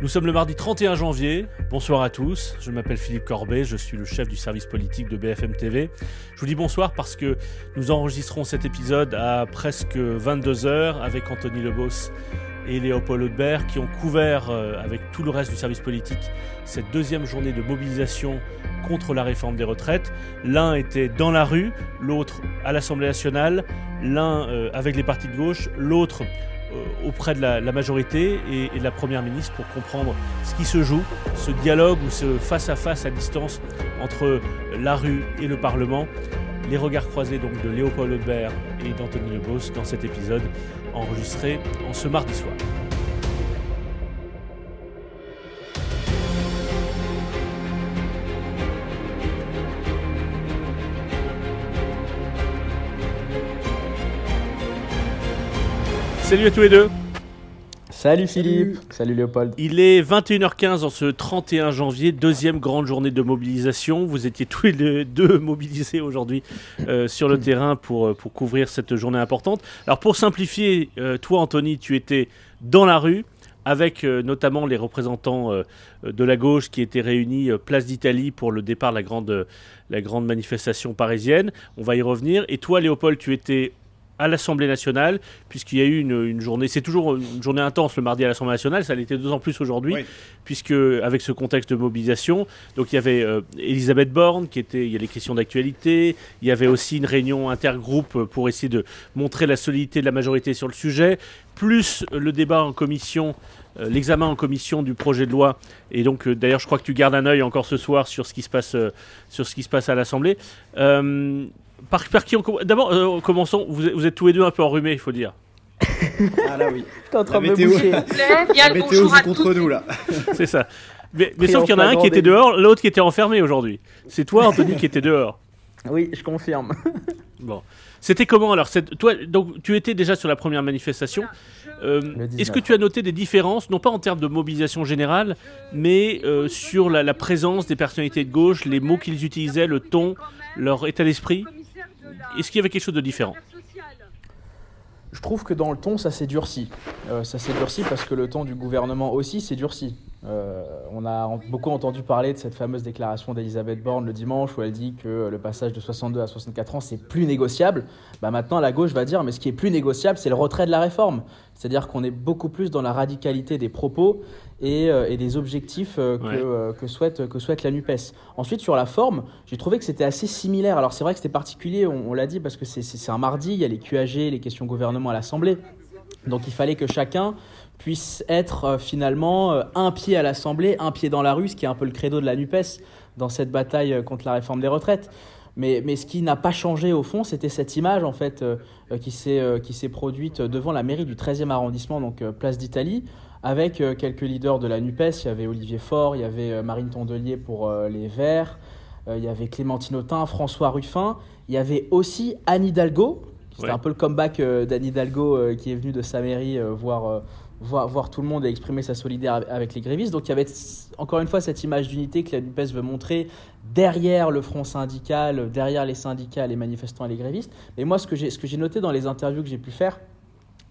Nous sommes le mardi 31 janvier. Bonsoir à tous. Je m'appelle Philippe Corbet, je suis le chef du service politique de BFM TV. Je vous dis bonsoir parce que nous enregistrons cet épisode à presque 22h avec Anthony Lebos et Léopold Audebert qui ont couvert euh, avec tout le reste du service politique cette deuxième journée de mobilisation contre la réforme des retraites. L'un était dans la rue, l'autre à l'Assemblée nationale, l'un euh, avec les partis de gauche, l'autre auprès de la, majorité et, de la Première ministre pour comprendre ce qui se joue, ce dialogue ou ce face-à-face -à, distance entre la rue et le Parlement. Les regards croisés donc de Léopold Audebert et d'Anthony Lebos dans cet épisode enregistré en ce mardi soir. Salut à tous les deux. Salut Philippe, salut. Léopold. Il est 21h15 en ce 31 janvier, deuxième grande journée de mobilisation. Vous étiez tous les deux mobilisés aujourd'hui euh, sur le terrain pour, euh, pour couvrir cette journée importante. Alors pour simplifier, euh, toi Anthony, tu étais dans la rue avec notamment les représentants de la gauche qui étaient réunis place d'Italie pour le départ de la grande, la grande manifestation parisienne. On va y revenir. Et toi Léopold, tu étais à l'Assemblée nationale, puisqu'il y a eu une, journée, c'est toujours une journée intense le mardi à l'Assemblée nationale, ça l'était d'autant plus aujourd'hui, puisque avec ce contexte de mobilisation, donc il y avait euh, Elisabeth Borne, qui était, il y a les questions d'actualité, il y avait aussi une réunion intergroupe pour essayer de montrer la solidité de la majorité sur le sujet, plus le débat en commission euh, l'examen en commission du projet de loi. Et donc, euh, d'ailleurs, je crois que tu gardes un œil encore ce soir sur ce qui se passe, sur ce qui se passe à l'Assemblée. Par, qui on D'abord, euh, commençons. Vous, êtes tous les deux un peu enrhumés, il faut dire. ah là oui. J'étais en train de me boucher. La météo joue contre nous là. C'est ça. Mais, sauf qu'il y en a un qui était dehors, l'autre qui était enfermé aujourd'hui. C'est toi, Anthony, qui était dehors. Oui, je confirme. Bon. C'était comment alors Toi, donc, tu étais déjà sur la première manifestation. Euh, est-ce que tu as noté des différences, non pas en termes de mobilisation générale, mais euh, sur la, la, présence des personnalités de gauche, les mots qu'ils utilisaient, le ton, leur état d'esprit? Est-ce qu'il y avait quelque chose de différent? Je trouve que dans le ton, ça s'est durci. Euh, ça s'est durci parce que le ton du gouvernement aussi s'est durci. Euh, on a beaucoup entendu parler de cette fameuse déclaration d'Elisabeth Borne le dimanche où elle dit que le passage de 62 à 64 ans, c'est plus négociable. Bah maintenant, la gauche va dire, mais ce qui est plus négociable, c'est le retrait de la réforme. C'est-à-dire qu'on est beaucoup plus dans la radicalité des propos et, euh, des objectifs euh, que, souhaite, que souhaite la NUPES. Ensuite, sur la forme, j'ai trouvé que c'était assez similaire. Alors c'est vrai que c'était particulier, on, on l'a dit, parce que c'est un mardi, il y a les QAG, les questions gouvernement à l'Assemblée. Donc il fallait que chacun puisse être euh, finalement euh, un pied à l'Assemblée, un pied dans la rue, ce qui est un peu le credo de la NUPES dans cette bataille euh, contre la réforme des retraites. Mais, mais ce qui n'a pas changé au fond, c'était cette image en fait qui s'est produite devant la mairie du 13e arrondissement, donc place d'Italie, avec quelques leaders de la NUPES. Il y avait Olivier Faure, il y avait Marine Tondelier pour les Verts, il y avait Clémentine Autain, François Ruffin, il y avait aussi Anne Hidalgo. C'était un peu le comeback d'Anne Hidalgo qui est venue de sa mairie voir voir, tout le monde et exprimer sa solidarité avec les grévistes. Donc il y avait encore une fois cette image d'unité que la NUPES veut montrer derrière le front syndical, derrière les syndicats, les manifestants et les grévistes. Mais moi, ce que j'ai noté dans les interviews que j'ai pu faire,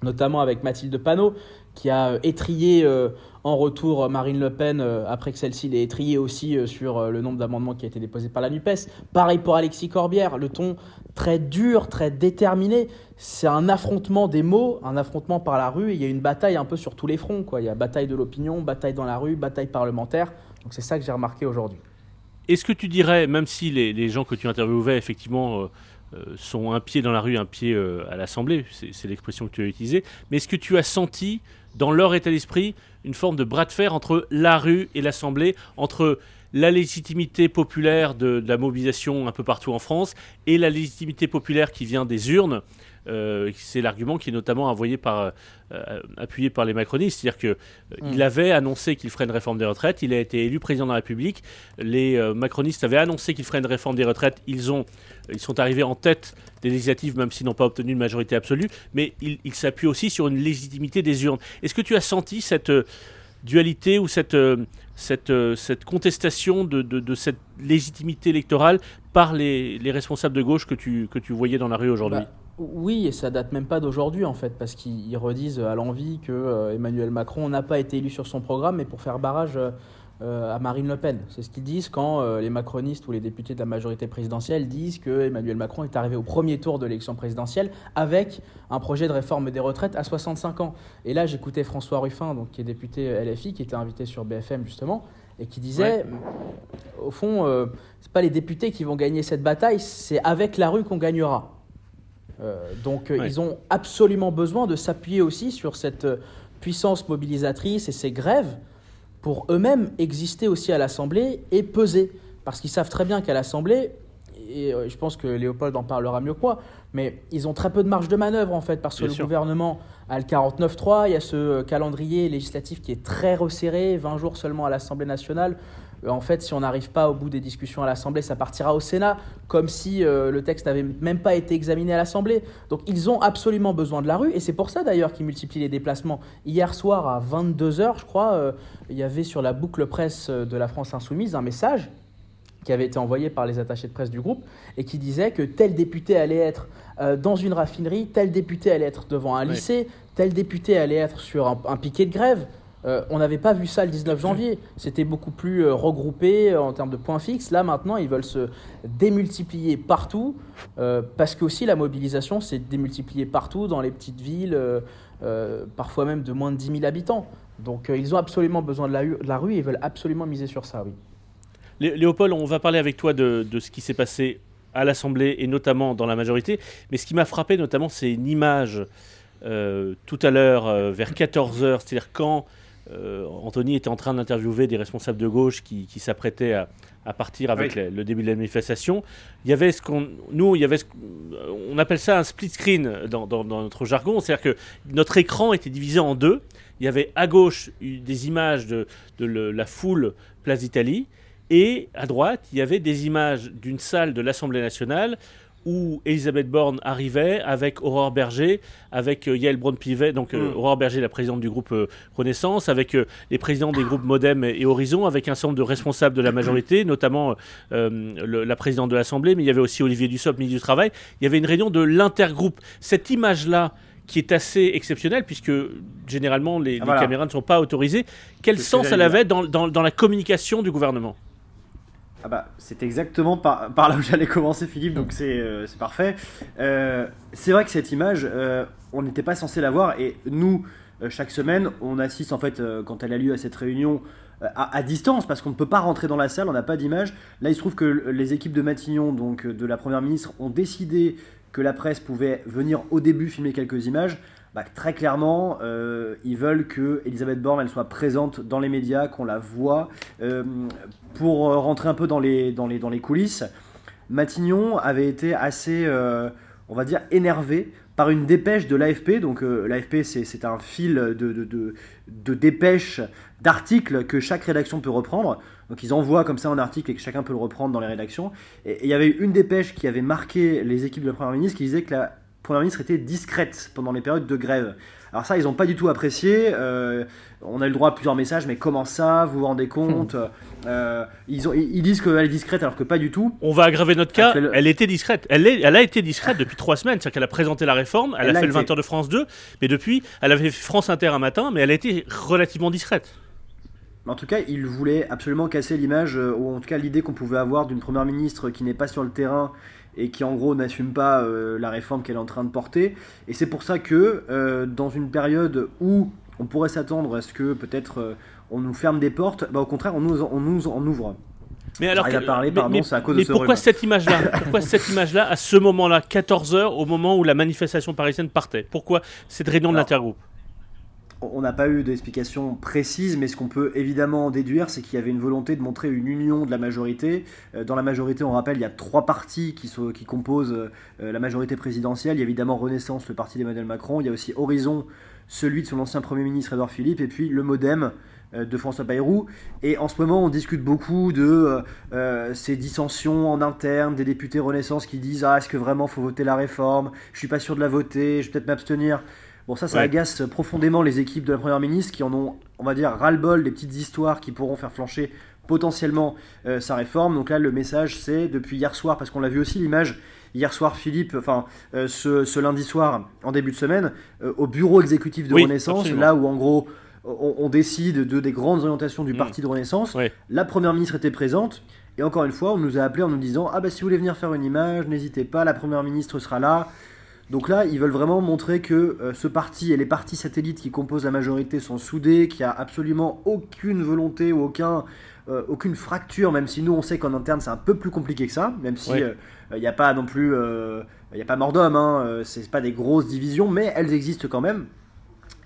notamment avec Mathilde Panot, qui a euh, étrié euh, en retour Marine Le Pen, euh, après que celle-ci l'ait étrié aussi sur le nombre d'amendements qui a été déposé par la NUPES. Pareil pour Alexis Corbière, le ton très dur, très déterminé. C'est un affrontement des mots, un affrontement par la rue, il y a une bataille un peu sur tous les fronts. Il y a bataille de l'opinion, bataille dans la rue, bataille parlementaire. Donc c'est ça que j'ai remarqué aujourd'hui. Est-ce que tu dirais, même si les, gens que tu interviewais, effectivement, euh, sont un pied dans la rue, un pied euh, à l'Assemblée, c'est l'expression que tu as utilisée, mais est-ce que tu as senti dans leur état d'esprit une forme de bras de fer entre la rue et l'Assemblée, entre la légitimité populaire de, la mobilisation un peu partout en France et la légitimité populaire qui vient des urnes euh, c'est l'argument qui est notamment envoyé par, euh, appuyé par les macronistes. C'est-à-dire qu'il mm. avait annoncé qu'il ferait une réforme des retraites, il a été élu président de la République, les euh, macronistes avaient annoncé qu'il ferait une réforme des retraites, ils, ont, ils sont arrivés en tête des législatives, même s'ils n'ont pas obtenu une majorité absolue, mais ils il s'appuient aussi sur une légitimité des urnes. Est-ce que tu as senti cette dualité ou cette, cette, cette contestation de, cette légitimité électorale par les, les responsables de gauche que tu, que tu voyais dans la rue aujourd'hui? Bah, Oui, et ça date même pas d'aujourd'hui en fait, parce qu'ils redisent à l'envie que euh, Emmanuel Macron n'a pas été élu sur son programme, mais pour faire barrage euh, à Marine Le Pen. C'est ce qu'ils disent quand euh, les macronistes ou les députés de la majorité présidentielle disent que Emmanuel Macron est arrivé au premier tour de l'élection présidentielle avec un projet de réforme des retraites à 65 ans. Et là, j'écoutais François Ruffin, donc, qui est député LFI, qui était invité sur BFM justement, et qui disait, au fond, ce c'est pas les députés qui vont gagner cette bataille, c'est avec la rue qu'on gagnera. Euh, donc euh, ils ont absolument besoin de s'appuyer aussi sur cette euh, puissance mobilisatrice et ces grèves pour eux-mêmes exister aussi à l'Assemblée et peser. Parce qu'ils savent très bien qu'à l'Assemblée, et je pense que Léopold en parlera mieux que moi, mais ils ont très peu de marge de manœuvre en fait, parce que le gouvernement a le 49-3, il y a ce calendrier législatif qui est très resserré, 20 jours seulement à l'Assemblée nationale. Euh, en fait, si on n'arrive pas au bout des discussions à l'Assemblée, ça partira au Sénat, comme si euh, le texte n'avait même pas été examiné à l'Assemblée. Donc ils ont absolument besoin de la rue, et c'est pour ça d'ailleurs qu'ils multiplient les déplacements. Hier soir à 22h, je crois, euh, il y avait sur la boucle presse de la France Insoumise un message qui avait été envoyé par les attachés de presse du groupe, et qui disait que tel député allait être dans une raffinerie, tel député allait être devant un lycée, tel député allait être sur un piquet de grève. Euh, on n'avait pas vu ça le 19 janvier. C'était beaucoup plus euh, regroupé euh, en termes de points fixes. Là, maintenant, ils veulent se démultiplier partout parce que aussi la mobilisation s'est démultipliée partout dans les petites villes, parfois même de moins de 10 000 habitants. Donc, ils ont absolument besoin de la, rue et ils veulent absolument miser sur ça, oui. Léopold, on va parler avec toi de, de ce qui s'est passé à l'Assemblée et notamment dans la majorité. Mais ce qui m'a frappé notamment, c'est une image tout à l'heure vers 14h, c'est-à-dire quand euh, Anthony était en train d'interviewer des responsables de gauche qui, s'apprêtaient à, partir avec le, début de la manifestation. Il y avait ce qu'on, nous, il y avait, on appelle ça un split screen dans, notre jargon, c'est-à-dire que notre écran était divisé en deux. Il y avait à gauche des images de, la foule Place d'Italie et à droite, il y avait des images d'une salle de l'Assemblée nationale où Elisabeth Borne arrivait avec Aurore Berger, avec euh, Yael Braun-Pivet, donc euh, mm. Aurore Berger, la présidente du groupe euh, Renaissance, avec les présidents des groupes Modem et, Horizon, avec un certain nombre de responsables de la majorité, notamment la présidente de l'Assemblée, mais il y avait aussi Olivier Dussopt, ministre du Travail. Il y avait une réunion de l'intergroupe. Cette image-là, qui est assez exceptionnelle, puisque généralement les, ah, caméras ne sont pas autorisées. Quel sens elle avait dans, dans, la communication du gouvernement? Ah bah, c'est exactement par, là où j'allais commencer, Philippe, donc c'est euh, parfait. Euh, c'est vrai que cette image, euh, on n'était pas censé la voir, et nous, chaque semaine, on assiste en fait, quand elle a lieu à cette réunion, à, distance, parce qu'on ne peut pas rentrer dans la salle, on n'a pas d'image. Là, il se trouve que les équipes de Matignon, donc de la Première ministre, ont décidé que la presse pouvait venir au début filmer quelques images. Bah, très clairement, euh, ils veulent que Elisabeth Borne elle soit présente dans les médias, qu'on la voit, euh, pour euh, rentrer un peu dans les, dans les, dans les coulisses. Matignon avait été assez, on va dire, énervé par une dépêche de l'AFP. Donc l'AFP, c'est un fil de, de, de, dépêches, d'articles que chaque rédaction peut reprendre. Donc ils envoient comme ça un article et que chacun peut le reprendre dans les rédactions. Et il y avait une dépêche qui avait marqué les équipes de la Première ministre qui disait que la Première ministre était discrète pendant les périodes de grève. Alors ça, ils n'ont pas du tout apprécié. Euh, on a eu le droit à plusieurs messages, mais comment ça Vous vous rendez compte hmm. euh, ils, ont, ils, disent qu'elle est discrète alors que pas du tout. On va aggraver notre cas. Elle était discrète. Elle, est, elle a été discrète depuis trois semaines. C'est-à-dire qu'elle a présenté la réforme, elle, a fait le 20h de France 2, mais depuis, elle avait fait France Inter un matin, mais elle a été relativement discrète. En tout cas, il voulait absolument casser l'image, euh, ou en tout cas l'idée qu'on pouvait avoir d'une première ministre qui n'est pas sur le terrain et qui en gros n'assume pas euh, la réforme qu'elle est en train de porter. Et c'est pour ça que euh, dans une période où on pourrait s'attendre à ce que peut-être euh, on nous ferme des portes, bah, au contraire on nous, on nous en ouvre. Mais alors, parler, pardon, à cause de ce pourquoi cette image-là? Pourquoi cette image-là à ce moment-là, 14 h au moment où la manifestation parisienne partait? Pourquoi? Cette réunion de l'intergroupe on n'a pas eu d'explication précise, mais ce qu'on peut évidemment déduire, c'est qu'il y avait une volonté de montrer une union de la majorité. Euh, dans la majorité, on rappelle, il y a trois partis qui, composent euh, la majorité présidentielle. Il y a évidemment Renaissance, le parti d'Emmanuel Macron. Il y a aussi Horizon, celui de son ancien Premier ministre Edouard Philippe. Et puis le Modem euh, de François Bayrou. Et en ce moment, on discute beaucoup de ces dissensions en interne, des députés Renaissance qui disent Ah, est-ce que vraiment faut voter la réforme? Je suis pas sûr de la voter, je vais peut-être m'abstenir. Bon, ça, ça agace profondément les équipes de la Première ministre qui en ont, on va dire, ras-le-bol des petites histoires qui pourront faire flancher potentiellement sa réforme. Donc là, le message, c'est depuis hier soir, parce qu'on l'a vu aussi l'image hier soir, Philippe, enfin ce, lundi soir, en début de semaine, au bureau exécutif de Renaissance, là où en gros on, décide de, des grandes orientations du mm. parti de Renaissance. La première ministre était présente. Et encore une fois, on nous a appelé en nous disant Ah bah si vous voulez venir faire une image, n'hésitez pas, la première ministre sera là. Donc là, ils veulent vraiment montrer que euh, ce parti et les partis satellites qui composent la majorité sont soudés, qu'il n'y a absolument aucune volonté ou aucun, euh, aucune fracture, même si nous on sait qu'en interne c'est un peu plus compliqué que ça, même si euh, il n'y a pas non plus, il n'y a pas mort d'homme, hein, c'est pas des grosses divisions, mais elles existent quand même.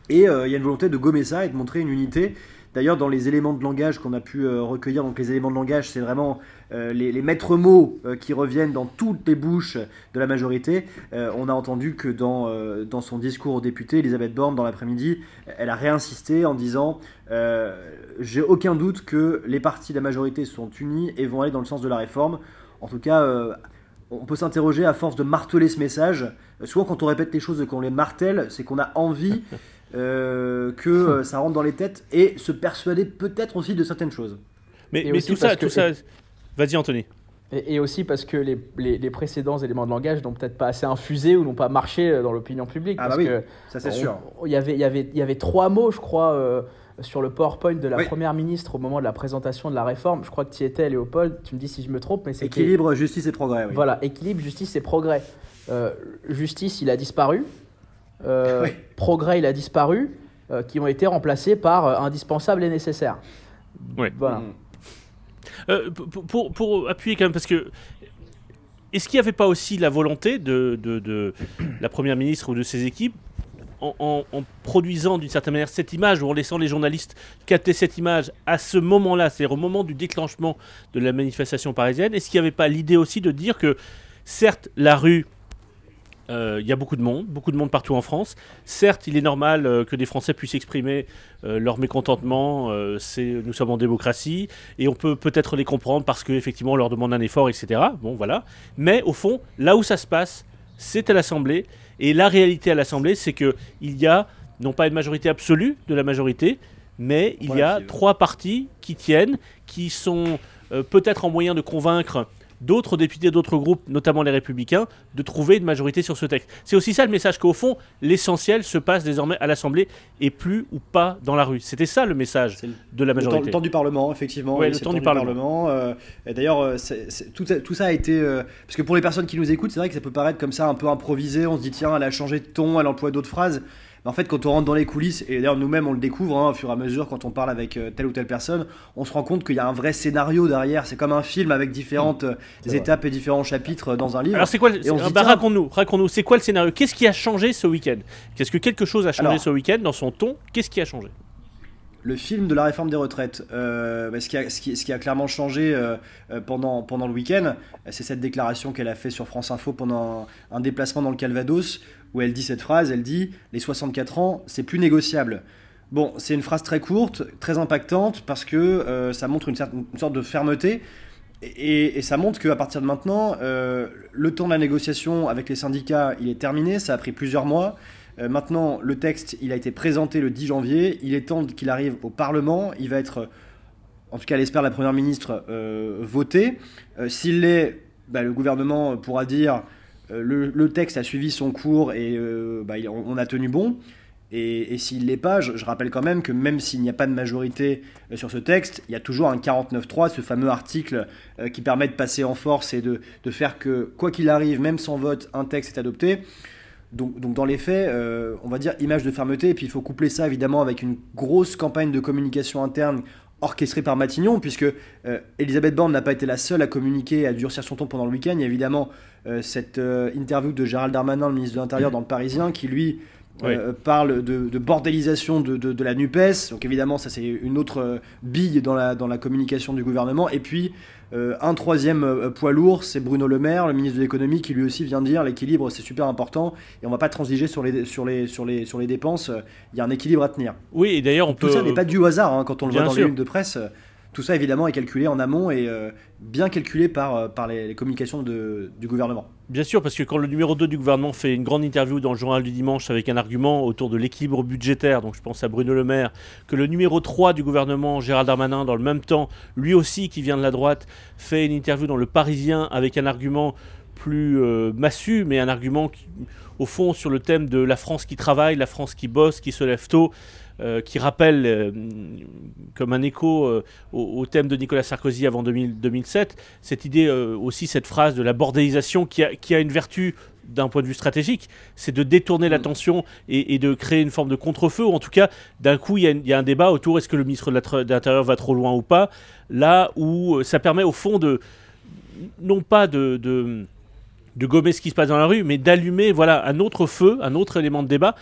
Et il y a une volonté de gommer ça et de montrer une unité. D'ailleurs, dans les éléments de langage qu'on a pu euh, recueillir, donc les éléments de langage, c'est vraiment euh, les, maîtres mots euh, qui reviennent dans toutes les bouches de la majorité. on a entendu que dans, dans son discours aux députés, Elisabeth Borne, dans l'après-midi, elle a réinsisté en disant J'ai aucun doute que les partis de la majorité sont unis et vont aller dans le sens de la réforme. En tout cas, on peut s'interroger à force de marteler ce message. Souvent, quand on répète les choses et qu'on les martèle, c'est qu'on a envie euh, que euh, ça rentre dans les têtes et se persuader peut-être aussi de certaines choses. Mais, mais tout ça, tout ça. Vas-y, Anthony. Et, aussi parce que les, les, précédents éléments de langage n'ont peut-être pas assez infusé ou n'ont pas marché euh, dans l'opinion publique. Ah parce bah oui, que ça c'est sûr. Il y avait, y, avait, y avait trois mots, je crois, sur le PowerPoint de la Première ministre au moment de la présentation de la réforme. Je crois que tu y étais, Léopold, tu me dis si je me trompe. mais c'est Équilibre, justice et progrès. Oui. Voilà, équilibre, justice et progrès. justice, il a disparu. Euh, progrès, il a disparu, euh, qui ont été remplacés par euh, indispensable et nécessaire. Oui. Voilà. Pour, pour, appuyer quand même, parce que est-ce qu'il n'y avait pas aussi la volonté de, de, la Première ministre ou de ses équipes, en, produisant d'une certaine manière cette image, ou en laissant les journalistes capter cette image à ce moment-là, c'est-à-dire au moment du déclenchement de la manifestation parisienne, est-ce qu'il n'y avait pas l'idée aussi de dire que, certes, la rue euh, il y a beaucoup de monde, beaucoup de monde partout en France. Certes, il est normal euh, que des Français puissent exprimer euh, leur mécontentement. nous sommes en démocratie et on peut peut-être les comprendre parce qu'effectivement on leur demande un effort, etc. Bon, voilà. Mais au fond, là où ça se passe, c'est à l'Assemblée. Et la réalité à l'Assemblée, c'est qu'il y a non pas une majorité absolue de la majorité, mais il y a trois partis qui tiennent, qui sont peut-être en moyen de convaincre d'autres députés d'autres groupes, notamment les républicains, de trouver une majorité sur ce texte. C'est aussi ça le message qu'au fond, l'essentiel se passe désormais à l'Assemblée et plus ou pas dans la rue. C'était ça le message de la majorité. Le temps, du Parlement, effectivement. Oui, le, temps, du, Parlement. Euh, D'ailleurs, euh, tout, tout, ça a été... Euh, parce que pour les personnes qui nous écoutent, c'est vrai que ça peut paraître comme ça un peu improvisé. On se dit, tiens, elle a changé de ton, elle emploie d'autres phrases en fait, quand on rentre dans les coulisses, et d'ailleurs nous-mêmes on le découvre hein, au fur et à mesure quand on parle avec euh, telle ou telle personne, on se rend compte qu'il y a un vrai scénario derrière. C'est comme un film avec différentes mmh. euh, étapes et différents chapitres euh, dans un livre. Alors c'est quoi bah, Raconte-nous, raconte-nous. C'est quoi le scénario? Qu'est-ce qui a changé ce week-end? Qu'est-ce que quelque chose a changé ce week-end dans son ton? Qu'est-ce qui a changé? Le film de la réforme des retraites, bah, ce, qui a, clairement changé pendant, pendant le week-end, c'est cette déclaration qu'elle a fait sur France Info pendant un déplacement dans le Calvados, où elle dit cette phrase, elle dit les 64 ans, c'est plus négociable. Bon, c'est une phrase très courte, très impactante, parce que euh, ça montre une, certaine, sorte de fermeté, et, ça montre qu'à partir de maintenant, euh, le temps de la négociation avec les syndicats, il est terminé, ça a pris plusieurs mois. Euh, maintenant, le texte, il a été présenté le 10 janvier, il est temps qu'il arrive au Parlement, il va être, en tout cas l'espère la Première ministre, voté. S'il l'est, bah, le gouvernement pourra dire euh, le, texte a suivi son cours et euh, bah, on a tenu bon. Et, s'il ne l'est pas, je, rappelle quand même que même s'il n'y a pas de majorité euh, sur ce texte, il y a toujours un 49.3, ce fameux article qui permet de passer en force et de, faire que, quoi qu'il arrive, même sans vote, un texte est adopté. Donc, dans les faits, on va dire image de fermeté, et puis il faut coupler ça évidemment avec une grosse campagne de communication interne orchestrée par Matignon, puisque Elisabeth Borne n'a pas été la seule à communiquer, à durcir son ton pendant le week-end. Il y a évidemment euh, cette euh, interview de Gérald Darmanin, le ministre de l'Intérieur, dans le Parisien, qui lui euh, parle de, bordélisation de, la NUPES. Donc évidemment, ça c'est une autre bille dans la, dans la communication du gouvernement. Et puis un troisième poids lourd, c'est Bruno Le Maire, le ministre de l'économie, qui lui aussi vient dire l'équilibre c'est super important et on va pas transiger sur les, sur les, sur les, sur les dépenses. Il y a un équilibre à tenir. Oui, et d'ailleurs on Tout peut. ça n'est pas du hasard hein, quand on le voit dans les lignes de presse tout ça évidemment est calculé en amont et bien calculé par, par les, communications du gouvernement. Bien sûr, parce que quand le numéro 2 du gouvernement fait une grande interview dans le journal du dimanche avec un argument autour de l'équilibre budgétaire, donc je pense à Bruno Le Maire, que le numéro 3 du gouvernement, Gérald Darmanin, dans le même temps, lui aussi qui vient de la droite, fait une interview dans Le Parisien avec un argument plus euh, massu, mais un argument au fond sur le thème de la France qui travaille, la France qui bosse, qui se lève tôt, euh, qui rappelle euh, comme un écho au, thème de Nicolas Sarkozy avant 2007, cette idée aussi, cette phrase de la bordélisation qui a, qui a une vertu d'un point de vue stratégique, c'est de détourner mm. l'attention et, de créer une forme de contre-feu, ou en tout cas, d'un coup, il y, a un débat autour est-ce que le ministre de l'Intérieur va trop loin ou pas, là où ça permet au fond de, non pas de de gommer ce qui se passe dans la rue, mais d'allumer voilà un autre feu, un autre élément de débat.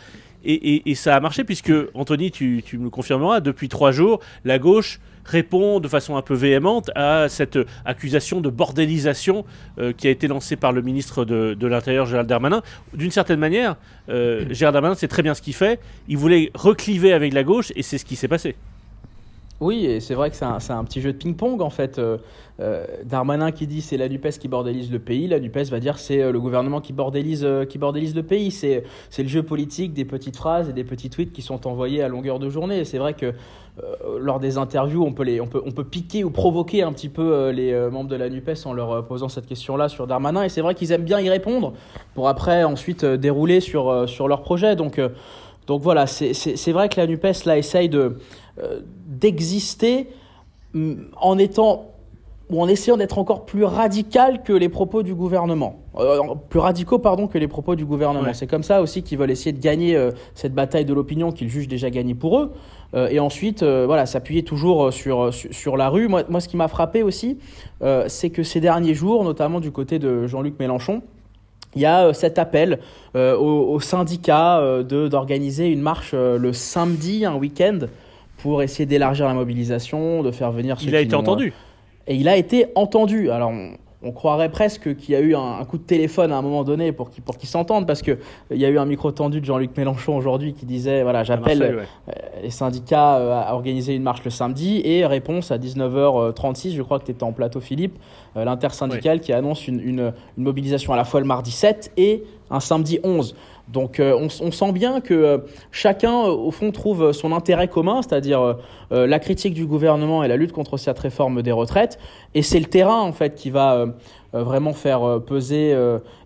Et, ça a marché puisque, Anthony, tu, me le confirmeras, depuis trois jours, la gauche répond de façon un peu véhémente à cette accusation de bordélisation euh, qui a été lancée par le ministre de, l'Intérieur, Gérald Darmanin. D'une certaine manière, euh, Gérald Darmanin sait très bien ce qu'il fait. Il voulait recliver avec la gauche et c'est ce qui s'est passé. Oui, et c'est vrai que c'est un, petit jeu de ping-pong en fait. Euh, euh, Darmanin qui dit c'est la NUPES qui bordélise le pays, la NUPES va dire c'est euh, le gouvernement qui bordélise, qui le pays. C'est le jeu politique des petites phrases et des petits tweets qui sont envoyés à longueur de journée. C'est vrai que lors des interviews, on peut, les, on, peut, on peut piquer ou provoquer un petit peu les membres de la NUPES en leur posant cette question-là sur Darmanin. Et c'est vrai qu'ils aiment bien y répondre pour après ensuite dérouler sur, sur leur projet. Donc, donc voilà, c'est vrai que la NUPES là essaye de d'exister mm, en étant ou en essayant d'être encore plus radical que les propos du gouvernement. Euh, plus radicaux, pardon, que les propos du gouvernement. C'est comme ça aussi qu'ils veulent essayer de gagner euh, cette bataille de l'opinion qu'ils jugent déjà gagnée pour eux. et ensuite, voilà, s'appuyer toujours sur, sur, la rue. Moi, moi ce qui m'a frappé aussi, c'est que ces derniers jours, notamment du côté de Jean-Luc Mélenchon, il y a cet appel aux, syndicats d'organiser une marche le samedi, un week-end, pour essayer d'élargir la mobilisation, de faire venir Il a été entendu. Et il a été entendu. Alors, on, croirait presque qu'il y a eu un, coup de téléphone à un moment donné pour qu'ils pour s'entendent, parce qu'il y a eu un micro tendu de Jean-Luc Mélenchon aujourd'hui qui disait voilà, j'appelle euh, les syndicats euh, à organiser une marche le samedi, et réponse à 19h36, je crois que tu étais en plateau, Philippe, euh, l'intersyndicale qui annonce une, une, une mobilisation à la fois le mardi 7 et un samedi 11. Donc euh, on, sent bien que euh, chacun, euh, au fond, trouve son intérêt commun, c'est-à-dire la critique du gouvernement et la lutte contre cette réforme des retraites. Et c'est le terrain, en fait, qui va vraiment faire peser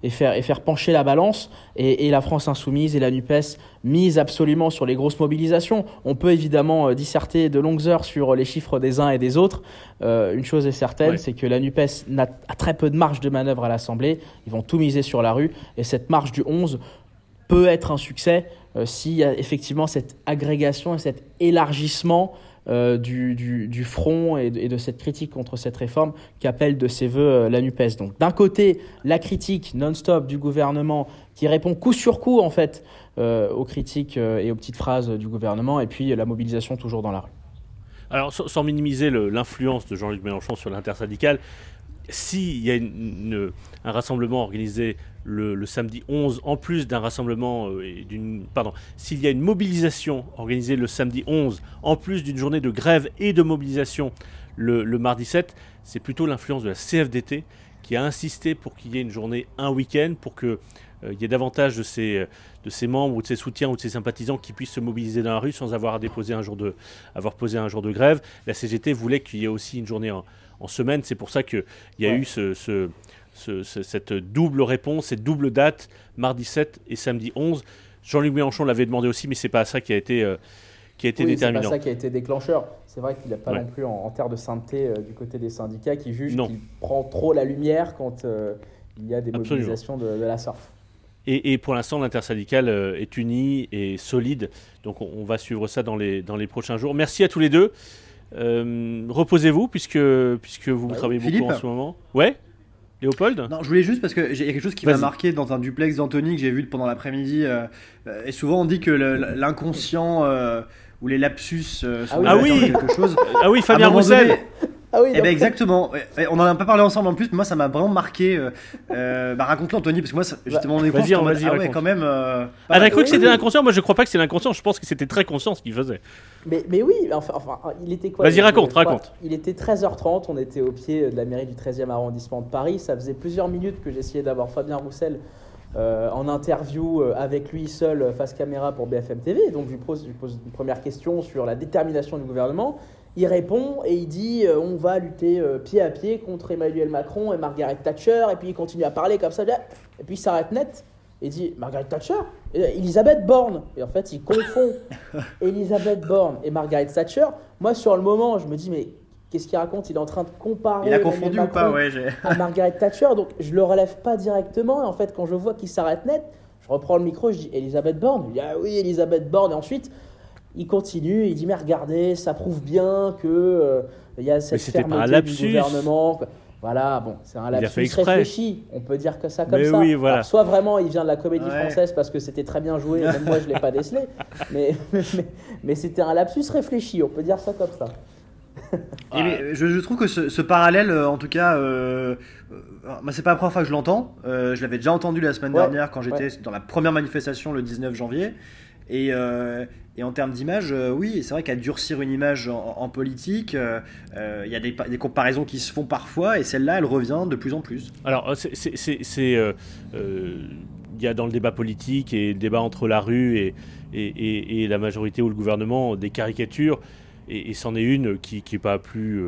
et, faire, et faire pencher la balance. Et, la France insoumise et la NUPES misent absolument sur les grosses mobilisations. On peut évidemment disserter de longues heures sur les chiffres des uns et des autres. une chose est certaine, c'est que la NUPES a très peu de marge de manœuvre à l'Assemblée. Ils vont tout miser sur la rue. Et cette marche du 11 peut être un succès euh, s'il y a effectivement cette agrégation et cet élargissement euh, du, du, front et de, cette critique contre cette réforme qu'appelle de ses voeux euh, la NUPES. Donc d'un côté, la critique non-stop du gouvernement qui répond coup sur coup en fait aux critiques et aux petites phrases du gouvernement et puis la mobilisation toujours dans la rue. Alors sans, minimiser l'influence de Jean-Luc Mélenchon sur l'intersyndicale, s'il y a un rassemblement organisé le, samedi 11, en plus d'un rassemblement euh. Pardon, s'il y a une mobilisation organisée le samedi 11, en plus d'une journée de grève et de mobilisation le, mardi 7, c'est plutôt l'influence de la CFDT qui a insisté pour qu'il y ait une journée, un week-end, pour qu'il euh, y ait davantage de ses, de ses membres ou de ses soutiens ou de ses sympathisants qui puissent se mobiliser dans la rue sans avoir à déposer un jour de, avoir posé un jour de grève. La CGT voulait qu'il y ait aussi une journée en, semaine. C'est pour ça qu'il y a eu ce, cette double réponse, cette double date, mardi 7 et samedi 11. Jean-Luc Mélenchon l'avait demandé aussi, mais c'est pas ça qui a été, euh, qui a été déterminant. C'est pas ça qui a été déclencheur. C'est vrai qu'il n'a pas non plus en, terre de sainteté euh, du côté des syndicats qui jugent qu'il prend trop la lumière quand euh, il y a des mobilisations de, la sorte. Et, pour l'instant, l'intersyndicale est unie et solide. Donc on, va suivre ça dans les, dans les prochains jours. Merci à tous les deux. Reposez-vous puisque, puisque vous travaillez beaucoup en ce moment. Ouais Léopold? Non, je voulais juste parce qu'il y a quelque chose qui m'a marqué dans un duplex d'Anthony que j'ai vu pendant l'après-midi. Euh, euh, et souvent on dit que l'inconscient euh, ou les lapsus sont ah oui. quelque chose. Ah oui, Fabien Roussel Ah oui, Eh ben exactement. On en a pas parlé ensemble en plus, mais moi ça m'a vraiment marqué. Euh, euh, bah raconte-le Anthony, parce que moi ça- j'étais mon écran. Vas-y, vas-y, ah ouais, quand même. euh, Ah, t'as cru que c'était oui. inconscient Moi, je crois pas que c'était inconscient. Je pense que c'était très conscient ce qu'il faisait. Mais, mais oui, enfin, enfin, il était quoi? Vas-y, était raconte, quoi? Raconte. Il était 13h30, on était au pied de la mairie du 13e arrondissement de Paris. Ça faisait plusieurs minutes que j'essayais d'avoir Fabien Roussel euh, en interview euh, avec lui seul euh, face caméra pour BFM TV. Donc je lui, pose, je lui pose une première question sur la détermination du gouvernement. Il répond et il dit euh, on va lutter euh, pied à pied contre Emmanuel Macron et Margaret Thatcher. Et puis il continue à parler comme ça. Et puis il s'arrête net. Il dit Margaret Thatcher? Et, Elisabeth Borne. Et en fait, il confond Elisabeth Borne et Margaret Thatcher. Moi, sur le moment, je me dis mais qu'est-ce qu'il raconte? Il est en train de comparer. Il a confondu ou pas? Ouais, à Margaret Thatcher, donc je le relève pas directement. Et en fait, quand je vois qu'il s'arrête net, je reprends le micro, je dis Elisabeth Borne? Il dit Ah oui, Elisabeth Borne. Et ensuite, il continue, il dit Mais regardez, ça prouve bien que euh, il y a cette c'était pas un fermeté lapsus. du gouvernement. Voilà, bon, c'est un lapsus réfléchi. On peut dire que ça comme Mais ça. oui, voilà. Alors, soit vraiment, il vient de la comédie Ouais. française parce que c'était très bien joué, et même moi, je l'ai pas décelé. Mais, mais, mais c'était un lapsus réfléchi, on peut dire ça comme ça. Et mais, je, je trouve que ce, ce parallèle, euh, en tout cas, euh, euh, c'est pas la première fois que je l'entends. Euh, je l'avais déjà entendu la semaine Ouais, dernière quand j'étais dans la première manifestation le 19 janvier. Et, euh, et en termes d'image, euh, oui, c'est vrai qu'à durcir une image en, politique, euh, euh, il y a des, pa- des comparaisons qui se font parfois, et celle-là, elle revient de plus en plus. Alors, Il y a dans le débat politique et le débat entre la rue et, la majorité ou le gouvernement des caricatures, et, c'en est une qui n'est pas plus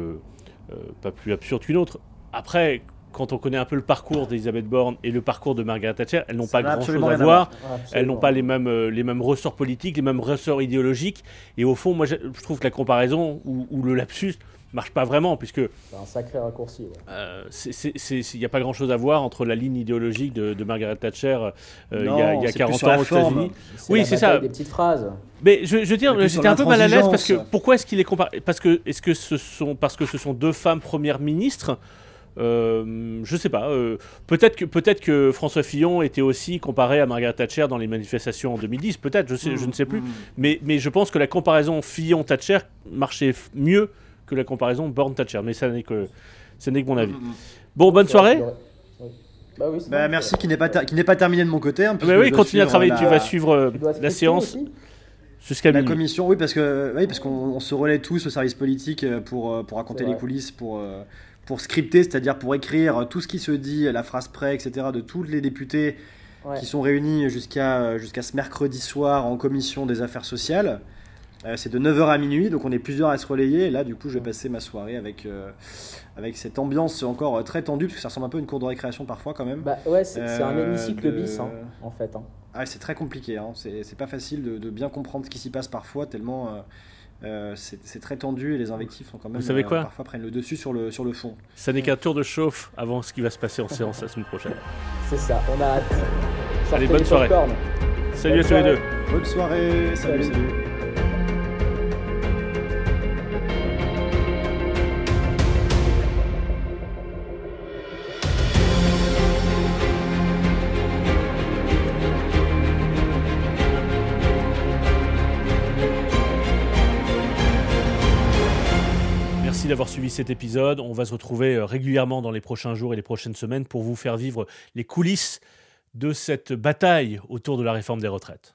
absurde qu'une autre. Après, quand on connaît un peu le parcours d'Elisabeth Borne et le parcours de Margaret Thatcher, elles n'ont pas grand-chose à voir. Absolument. Elles n'ont pas les mêmes, euh, les mêmes ressorts politiques, les mêmes ressorts idéologiques. Et au fond, moi, je trouve que la comparaison ou, ou le lapsus marche pas vraiment, puisque C'est un sacré raccourci. ouais. euh, il n'y a pas grand-chose à voir entre la ligne idéologique de, de Margaret Thatcher euh, il y a, y a c'est plus 40 sur la ans aux. États-Unis. Oui, c'est ça. Des petites phrases. Mais je, je veux dire, j'étais un peu mal à l'aise parce que pourquoi est-ce qu'il est comparé Parce que est-ce que ce sont parce que ce sont deux femmes premières ministres euh, je sais pas. euh, peut-être que peut-être que François Fillon était aussi comparé à Margaret Thatcher dans les manifestations en 2010. Peut-être, je sais, je ne sais plus. Mmh. Mais, mais je pense que la comparaison Fillon-Thatcher marchait f- mieux que la comparaison Borne-Thatcher. Mais ça n'est que ça n'est que mon avis. Mmh, mmh. Bon, bonne soirée. Bah oui, c'est Bah, merci, qui n'est pas, ter- qui n'est pas terminé de mon côté. hein, bah oui, continue à travailler. la- Tu vas suivre euh, Tu la séance aussi jusqu'à La minuit. commission, oui, parce que oui, parce qu'on on se relaie tous au service politique pour pour raconter les coulisses, pour pour scripter, c'est-à-dire pour écrire tout ce qui se dit, la phrase près, etc. de tous les députés Ouais. qui sont réunis jusqu'à jusqu'à ce mercredi soir en commission des affaires sociales. Euh, c'est de 9h à minuit, donc on est plusieurs à se relayer. Et là, du coup, je vais passer ma soirée avec, euh, avec cette ambiance encore euh, très tendue, parce que ça ressemble un peu à une cour de récréation parfois quand même. Bah ouais, c'est un hémicycle de- bis, hein, en fait. hein. Ah, c'est très compliqué, hein. c'est c'est pas facile de, de bien comprendre ce qui s'y passe parfois, tellement euh, euh, c'est très tendu et les invectifs sont quand même Vous savez quoi parfois prennent le dessus sur le, sur le fond. Ça n'est qu'un tour de chauffe avant ce qui va se passer en séance la semaine prochaine. C'est ça, on a hâte. Allez, bonne soirée. Salut Bonne à tous les deux. Bonne soirée, salut. Salut. salut. D'avoir suivi cet épisode. On va se retrouver euh, régulièrement dans les prochains jours et les prochaines semaines pour vous faire vivre les coulisses de cette bataille autour de la réforme des retraites.